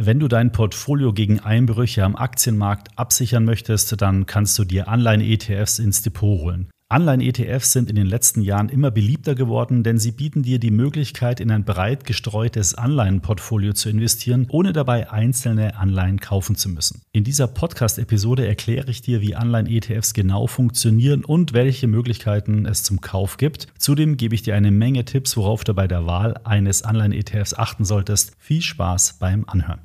Wenn du dein Portfolio gegen Einbrüche am Aktienmarkt absichern möchtest, dann kannst du dir Anleihen-ETFs ins Depot holen. Anleihen-ETFs sind in den letzten Jahren immer beliebter geworden, denn sie bieten dir die Möglichkeit, in ein breit gestreutes Anleihenportfolio zu investieren, ohne dabei einzelne Anleihen kaufen zu müssen. In dieser Podcast-Episode erkläre ich dir, wie Anleihen-ETFs genau funktionieren und welche Möglichkeiten es zum Kauf gibt. Zudem gebe ich dir eine Menge Tipps, worauf du bei der Wahl eines Anleihen-ETFs achten solltest. Viel Spaß beim Anhören.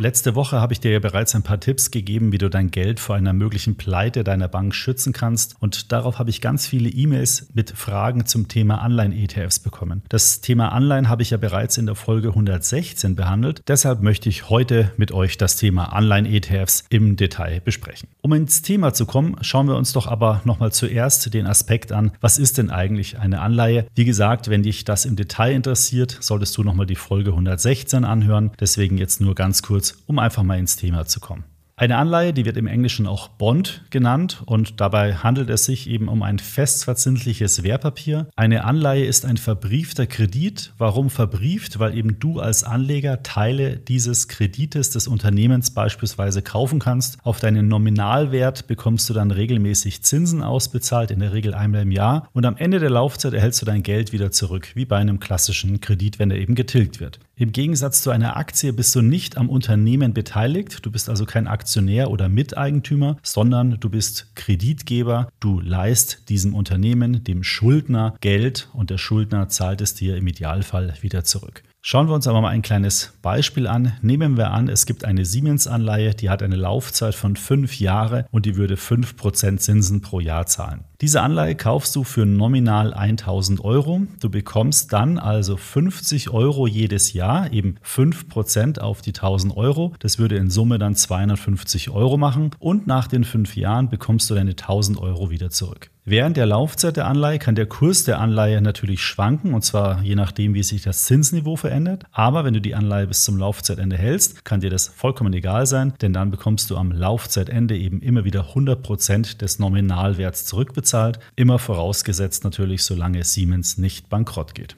Letzte Woche habe ich dir ja bereits ein paar Tipps gegeben, wie du dein Geld vor einer möglichen Pleite deiner Bank schützen kannst. Und darauf habe ich ganz viele E-Mails mit Fragen zum Thema Anleihen-ETFs bekommen. Das Thema Anleihen habe ich ja bereits in der Folge 116 behandelt. Deshalb möchte ich heute mit euch das Thema Anleihen-ETFs im Detail besprechen. Um ins Thema zu kommen, schauen wir uns doch aber nochmal zuerst den Aspekt an, was ist denn eigentlich eine Anleihe? Wie gesagt, wenn dich das im Detail interessiert, solltest du nochmal die Folge 116 anhören. Deswegen jetzt nur ganz kurz um einfach mal ins Thema zu kommen. Eine Anleihe, die wird im Englischen auch Bond genannt und dabei handelt es sich eben um ein festverzinsliches Wertpapier. Eine Anleihe ist ein verbriefter Kredit. Warum verbrieft? Weil eben du als Anleger Teile dieses Kredites des Unternehmens beispielsweise kaufen kannst. Auf deinen Nominalwert bekommst du dann regelmäßig Zinsen ausbezahlt, in der Regel einmal im Jahr. Und am Ende der Laufzeit erhältst du dein Geld wieder zurück, wie bei einem klassischen Kredit, wenn er eben getilgt wird. Im Gegensatz zu einer Aktie bist du nicht am Unternehmen beteiligt. Du bist also kein Aktionär oder Miteigentümer, sondern du bist Kreditgeber. Du leist diesem Unternehmen, dem Schuldner Geld und der Schuldner zahlt es dir im Idealfall wieder zurück. Schauen wir uns aber mal ein kleines Beispiel an. Nehmen wir an, es gibt eine Siemens-Anleihe, die hat eine Laufzeit von fünf Jahre und die würde 5% Zinsen pro Jahr zahlen. Diese Anleihe kaufst du für nominal 1000 Euro. Du bekommst dann also 50 Euro jedes Jahr, eben 5% auf die 1000 Euro. Das würde in Summe dann 250 Euro machen und nach den fünf Jahren bekommst du deine 1000 Euro wieder zurück. Während der Laufzeit der Anleihe kann der Kurs der Anleihe natürlich schwanken, und zwar je nachdem, wie sich das Zinsniveau verändert. Aber wenn du die Anleihe bis zum Laufzeitende hältst, kann dir das vollkommen egal sein, denn dann bekommst du am Laufzeitende eben immer wieder 100% des Nominalwerts zurückbezahlt. Immer vorausgesetzt natürlich, solange Siemens nicht bankrott geht.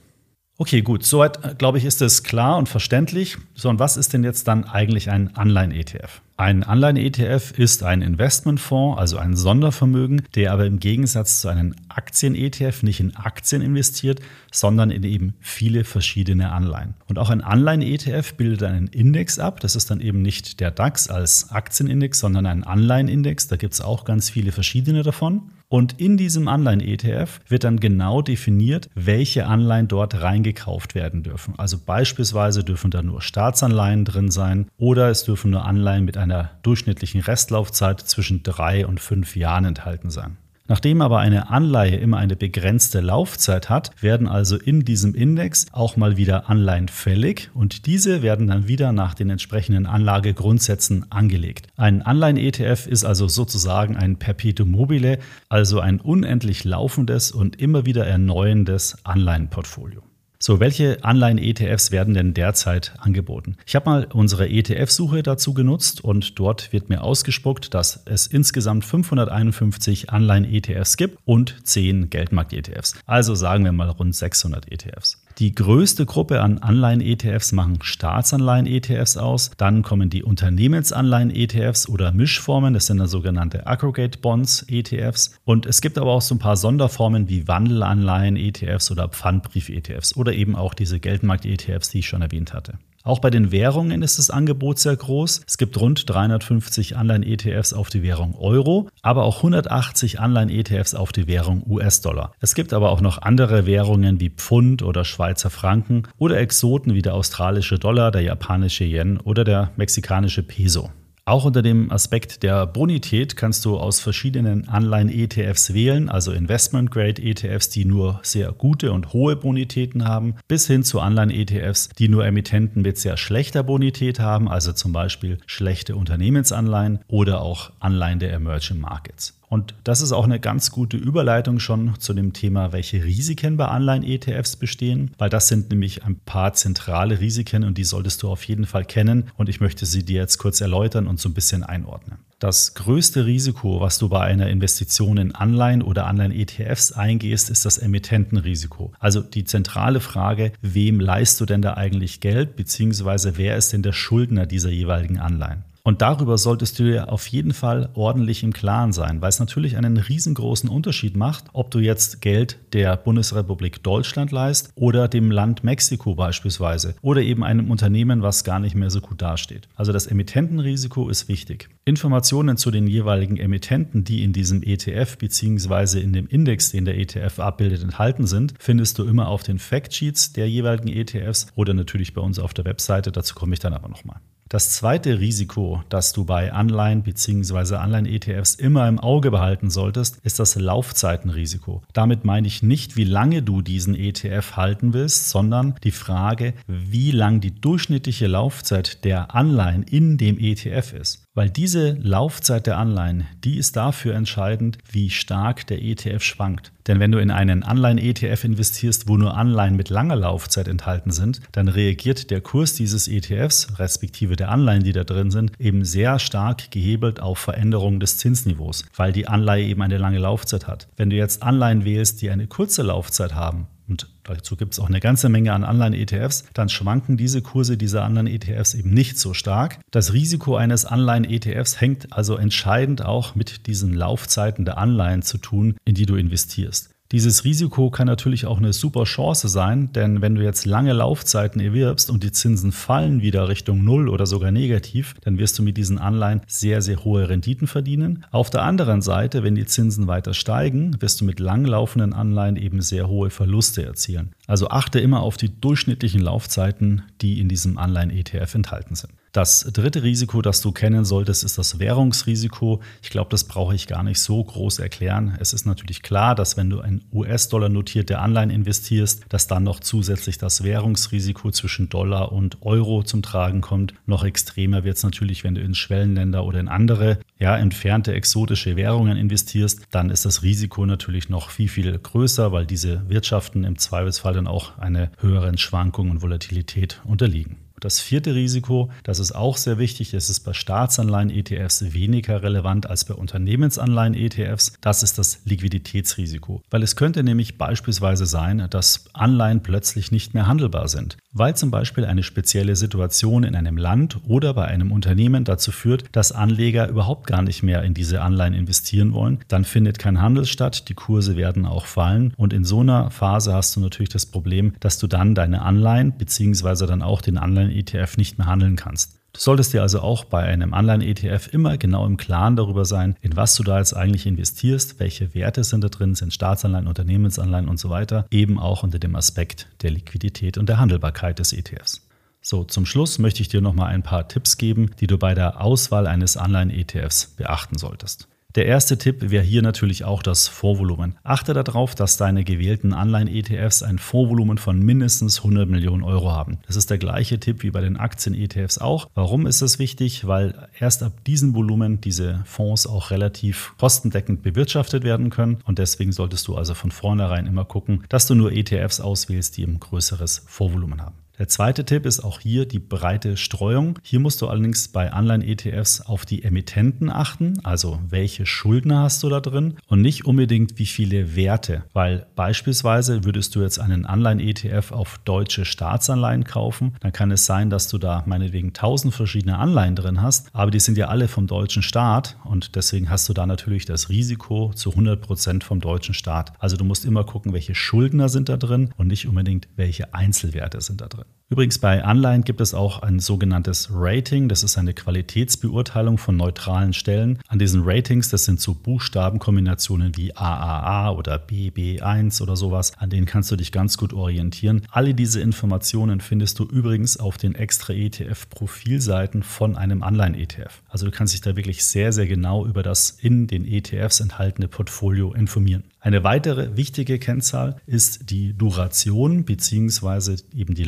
Okay, gut, soweit äh, glaube ich ist es klar und verständlich. So, und was ist denn jetzt dann eigentlich ein Anleihen-ETF? Ein Anleihen-ETF ist ein Investmentfonds, also ein Sondervermögen, der aber im Gegensatz zu einem Aktien-ETF nicht in Aktien investiert, sondern in eben viele verschiedene Anleihen. Und auch ein Anleihen-ETF bildet einen Index ab. Das ist dann eben nicht der DAX als Aktienindex, sondern ein Anleihen-Index. Da gibt es auch ganz viele verschiedene davon. Und in diesem Anleihen-ETF wird dann genau definiert, welche Anleihen dort reingekauft werden dürfen. Also beispielsweise dürfen da nur Staatsanleihen drin sein oder es dürfen nur Anleihen mit einer durchschnittlichen Restlaufzeit zwischen drei und fünf Jahren enthalten sein. Nachdem aber eine Anleihe immer eine begrenzte Laufzeit hat, werden also in diesem Index auch mal wieder Anleihen fällig und diese werden dann wieder nach den entsprechenden Anlagegrundsätzen angelegt. Ein Anleihen-ETF ist also sozusagen ein Perpetuum mobile, also ein unendlich laufendes und immer wieder erneuendes Anleihenportfolio. So, welche Anleihen-ETFs werden denn derzeit angeboten? Ich habe mal unsere ETF-Suche dazu genutzt und dort wird mir ausgespuckt, dass es insgesamt 551 Anleihen-ETFs gibt und 10 Geldmarkt-ETFs. Also sagen wir mal rund 600 ETFs. Die größte Gruppe an Anleihen-ETFs machen Staatsanleihen-ETFs aus. Dann kommen die Unternehmensanleihen-ETFs oder Mischformen. Das sind dann sogenannte Aggregate Bonds ETFs. Und es gibt aber auch so ein paar Sonderformen wie Wandelanleihen-ETFs oder Pfandbrief-ETFs oder eben auch diese Geldmarkt-ETFs, die ich schon erwähnt hatte. Auch bei den Währungen ist das Angebot sehr groß. Es gibt rund 350 Anleihen-ETFs auf die Währung Euro, aber auch 180 Anleihen-ETFs auf die Währung US-Dollar. Es gibt aber auch noch andere Währungen wie Pfund oder Schweizer Franken oder Exoten wie der australische Dollar, der japanische Yen oder der mexikanische Peso. Auch unter dem Aspekt der Bonität kannst du aus verschiedenen Anleihen-ETFs wählen, also Investment-Grade-ETFs, die nur sehr gute und hohe Bonitäten haben, bis hin zu Anleihen-ETFs, die nur Emittenten mit sehr schlechter Bonität haben, also zum Beispiel schlechte Unternehmensanleihen oder auch Anleihen der Emerging Markets. Und das ist auch eine ganz gute Überleitung schon zu dem Thema, welche Risiken bei Anleihen-ETFs bestehen, weil das sind nämlich ein paar zentrale Risiken und die solltest du auf jeden Fall kennen und ich möchte sie dir jetzt kurz erläutern und so ein bisschen einordnen. Das größte Risiko, was du bei einer Investition in Anleihen oder Anleihen-ETFs eingehst, ist das Emittentenrisiko. Also die zentrale Frage, wem leist du denn da eigentlich Geld, beziehungsweise wer ist denn der Schuldner dieser jeweiligen Anleihen? Und darüber solltest du dir auf jeden Fall ordentlich im Klaren sein, weil es natürlich einen riesengroßen Unterschied macht, ob du jetzt Geld der Bundesrepublik Deutschland leist oder dem Land Mexiko beispielsweise oder eben einem Unternehmen, was gar nicht mehr so gut dasteht. Also das Emittentenrisiko ist wichtig. Informationen zu den jeweiligen Emittenten, die in diesem ETF bzw. in dem Index, den der ETF abbildet, enthalten sind, findest du immer auf den Factsheets der jeweiligen ETFs oder natürlich bei uns auf der Webseite. Dazu komme ich dann aber nochmal. Das zweite Risiko, das du bei Anleihen bzw. Anleihen-ETFs immer im Auge behalten solltest, ist das Laufzeitenrisiko. Damit meine ich nicht, wie lange du diesen ETF halten willst, sondern die Frage, wie lang die durchschnittliche Laufzeit der Anleihen in dem ETF ist. Weil diese Laufzeit der Anleihen, die ist dafür entscheidend, wie stark der ETF schwankt. Denn wenn du in einen Anleihen-ETF investierst, wo nur Anleihen mit langer Laufzeit enthalten sind, dann reagiert der Kurs dieses ETFs, respektive der Anleihen, die da drin sind, eben sehr stark gehebelt auf Veränderungen des Zinsniveaus, weil die Anleihe eben eine lange Laufzeit hat. Wenn du jetzt Anleihen wählst, die eine kurze Laufzeit haben, und dazu gibt es auch eine ganze Menge an Anleihen-ETFs, dann schwanken diese Kurse dieser Anleihen-ETFs eben nicht so stark. Das Risiko eines Anleihen-ETFs hängt also entscheidend auch mit diesen Laufzeiten der Anleihen zu tun, in die du investierst. Dieses Risiko kann natürlich auch eine super Chance sein, denn wenn du jetzt lange Laufzeiten erwirbst und die Zinsen fallen wieder Richtung Null oder sogar negativ, dann wirst du mit diesen Anleihen sehr, sehr hohe Renditen verdienen. Auf der anderen Seite, wenn die Zinsen weiter steigen, wirst du mit langlaufenden Anleihen eben sehr hohe Verluste erzielen. Also achte immer auf die durchschnittlichen Laufzeiten, die in diesem Anleihen-ETF enthalten sind. Das dritte Risiko, das du kennen solltest, ist das Währungsrisiko. Ich glaube, das brauche ich gar nicht so groß erklären. Es ist natürlich klar, dass wenn du in US-Dollar notierte Anleihen investierst, dass dann noch zusätzlich das Währungsrisiko zwischen Dollar und Euro zum Tragen kommt. Noch extremer wird es natürlich, wenn du in Schwellenländer oder in andere, ja, entfernte exotische Währungen investierst. Dann ist das Risiko natürlich noch viel, viel größer, weil diese Wirtschaften im Zweifelsfall dann auch einer höheren Schwankung und Volatilität unterliegen. Das vierte Risiko, das ist auch sehr wichtig, das ist bei Staatsanleihen-ETFs weniger relevant als bei Unternehmensanleihen-ETFs. Das ist das Liquiditätsrisiko. Weil es könnte nämlich beispielsweise sein, dass Anleihen plötzlich nicht mehr handelbar sind. Weil zum Beispiel eine spezielle Situation in einem Land oder bei einem Unternehmen dazu führt, dass Anleger überhaupt gar nicht mehr in diese Anleihen investieren wollen, dann findet kein Handel statt, die Kurse werden auch fallen und in so einer Phase hast du natürlich das Problem, dass du dann deine Anleihen bzw. dann auch den Anleihen Anleihen-ETF nicht mehr handeln kannst. Du solltest dir also auch bei einem Anleihen-ETF immer genau im Klaren darüber sein, in was du da jetzt eigentlich investierst, welche Werte sind da drin, sind Staatsanleihen, Unternehmensanleihen und so weiter, eben auch unter dem Aspekt der Liquidität und der Handelbarkeit des ETFs. So, zum Schluss möchte ich dir nochmal ein paar Tipps geben, die du bei der Auswahl eines Anleihen-ETFs beachten solltest. Der erste Tipp wäre hier natürlich auch das Vorvolumen. Achte darauf, dass deine gewählten Anleihen-ETFs ein Vorvolumen von mindestens 100 Millionen Euro haben. Das ist der gleiche Tipp wie bei den Aktien-ETFs auch. Warum ist das wichtig? Weil erst ab diesem Volumen diese Fonds auch relativ kostendeckend bewirtschaftet werden können. Und deswegen solltest du also von vornherein immer gucken, dass du nur ETFs auswählst, die ein größeres Vorvolumen haben. Der zweite Tipp ist auch hier die breite Streuung. Hier musst du allerdings bei Anleihen-ETFs auf die Emittenten achten, also welche Schuldner hast du da drin und nicht unbedingt wie viele Werte, weil beispielsweise würdest du jetzt einen Anleihen-ETF auf deutsche Staatsanleihen kaufen, dann kann es sein, dass du da meinetwegen tausend verschiedene Anleihen drin hast, aber die sind ja alle vom deutschen Staat und deswegen hast du da natürlich das Risiko zu 100 Prozent vom deutschen Staat. Also du musst immer gucken, welche Schuldner sind da drin und nicht unbedingt welche Einzelwerte sind da drin. Übrigens bei Anleihen gibt es auch ein sogenanntes Rating. Das ist eine Qualitätsbeurteilung von neutralen Stellen. An diesen Ratings, das sind so Buchstabenkombinationen wie AAA oder BB1 oder sowas, an denen kannst du dich ganz gut orientieren. Alle diese Informationen findest du übrigens auf den extra ETF-Profilseiten von einem Anleihen-ETF. Also du kannst dich da wirklich sehr, sehr genau über das in den ETFs enthaltene Portfolio informieren. Eine weitere wichtige Kennzahl ist die Duration bzw. eben die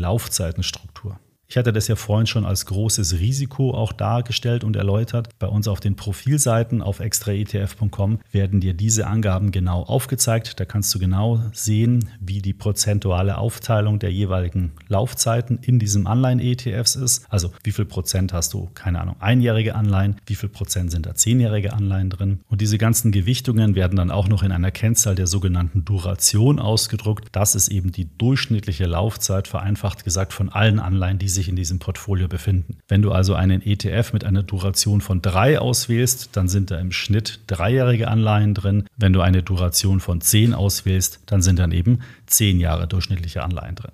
Laufzeitenstruktur. Ich hatte das ja vorhin schon als großes Risiko auch dargestellt und erläutert. Bei uns auf den Profilseiten auf extraetf.com werden dir diese Angaben genau aufgezeigt. Da kannst du genau sehen, wie die prozentuale Aufteilung der jeweiligen Laufzeiten in diesem Anleihen-ETFs ist. Also wie viel Prozent hast du, keine Ahnung, einjährige Anleihen, wie viel Prozent sind da zehnjährige Anleihen drin. Und diese ganzen Gewichtungen werden dann auch noch in einer Kennzahl der sogenannten Duration ausgedruckt. Das ist eben die durchschnittliche Laufzeit, vereinfacht gesagt, von allen Anleihen, die sich sich in diesem Portfolio befinden. Wenn du also einen ETF mit einer Duration von drei auswählst, dann sind da im Schnitt dreijährige Anleihen drin. Wenn du eine Duration von zehn auswählst, dann sind dann eben zehn Jahre durchschnittliche Anleihen drin.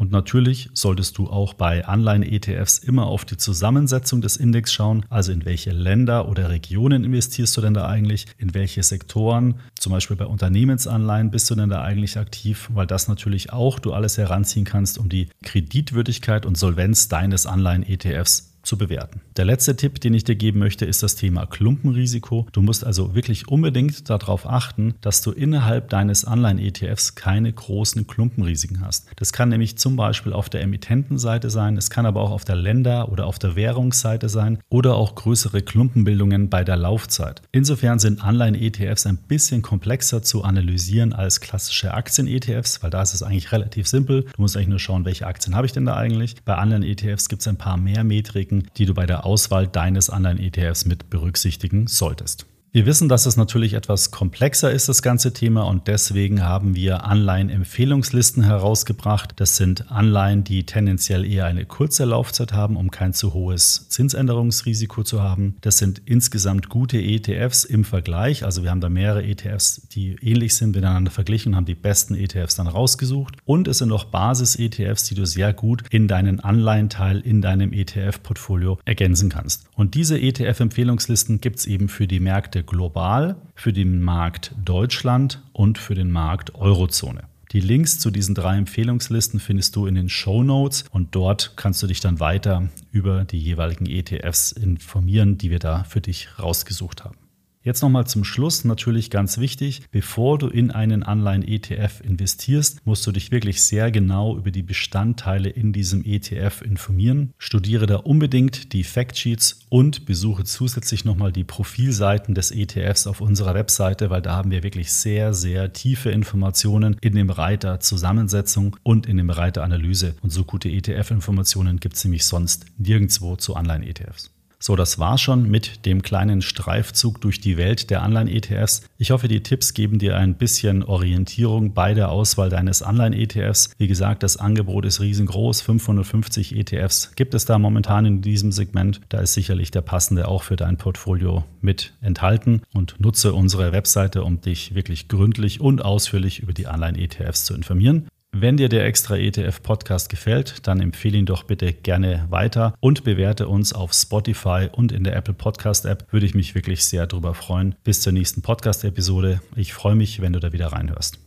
Und natürlich solltest du auch bei Anleihen-ETFs immer auf die Zusammensetzung des Index schauen, also in welche Länder oder Regionen investierst du denn da eigentlich, in welche Sektoren, zum Beispiel bei Unternehmensanleihen bist du denn da eigentlich aktiv, weil das natürlich auch du alles heranziehen kannst, um die Kreditwürdigkeit und Solvenz deines Anleihen-ETFs zu bewerten. Der letzte Tipp, den ich dir geben möchte, ist das Thema Klumpenrisiko. Du musst also wirklich unbedingt darauf achten, dass du innerhalb deines Anleihen-ETFs keine großen Klumpenrisiken hast. Das kann nämlich zum Beispiel auf der Emittentenseite sein, es kann aber auch auf der Länder- oder auf der Währungsseite sein oder auch größere Klumpenbildungen bei der Laufzeit. Insofern sind Anleihen-ETFs ein bisschen komplexer zu analysieren als klassische Aktien-ETFs, weil da ist es eigentlich relativ simpel. Du musst eigentlich nur schauen, welche Aktien habe ich denn da eigentlich. Bei Anleihen-ETFs gibt es ein paar mehr Metriken Metriken, die du bei der Auswahl deines anderen ETFs mit berücksichtigen solltest. Wir wissen, dass es natürlich etwas komplexer ist, das ganze Thema, und deswegen haben wir Anleihen-Empfehlungslisten herausgebracht. Das sind Anleihen, die tendenziell eher eine kurze Laufzeit haben, um kein zu hohes Zinsänderungsrisiko zu haben. Das sind insgesamt gute ETFs im Vergleich. Also wir haben da mehrere ETFs, die ähnlich sind, miteinander verglichen und haben die besten ETFs dann rausgesucht. Und es sind auch Basis-ETFs, die du sehr gut in deinen Anleihenteil in deinem ETF-Portfolio ergänzen kannst. Und diese ETF-Empfehlungslisten gibt es eben für die Märkte Märkte global, für den Markt Deutschland und für den Markt Eurozone. Die Links zu diesen drei Empfehlungslisten findest du in den Show Notes und dort kannst du dich dann weiter über die jeweiligen ETFs informieren, die wir da für dich rausgesucht haben. Jetzt nochmal zum Schluss natürlich ganz wichtig, bevor du in einen Anleihen-ETF investierst, musst du dich wirklich sehr genau über die Bestandteile in diesem ETF informieren. Studiere da unbedingt die Factsheets und besuche zusätzlich nochmal die Profilseiten des ETFs auf unserer Webseite, weil da haben wir wirklich sehr, sehr tiefe Informationen in dem Reiter Zusammensetzung und in dem Reiter Analyse. Und so gute ETF-Informationen gibt es nämlich sonst nirgendwo zu Anleihen-ETFs. So, das war schon mit dem kleinen Streifzug durch die Welt der Anleihen-ETFs. Ich hoffe, die Tipps geben dir ein bisschen Orientierung bei der Auswahl deines Anleihen-ETFs. Wie gesagt, das Angebot ist riesengroß. 550 ETFs gibt es da momentan in diesem Segment. Da ist sicherlich der passende auch für dein Portfolio mit enthalten. Und nutze unsere Webseite, um dich wirklich gründlich und ausführlich über die Anleihen-ETFs zu informieren. Wenn dir der Extra ETF Podcast gefällt, dann empfehle ihn doch bitte gerne weiter und bewerte uns auf Spotify und in der Apple Podcast App. Würde ich mich wirklich sehr darüber freuen. Bis zur nächsten Podcast Episode. Ich freue mich, wenn du da wieder reinhörst.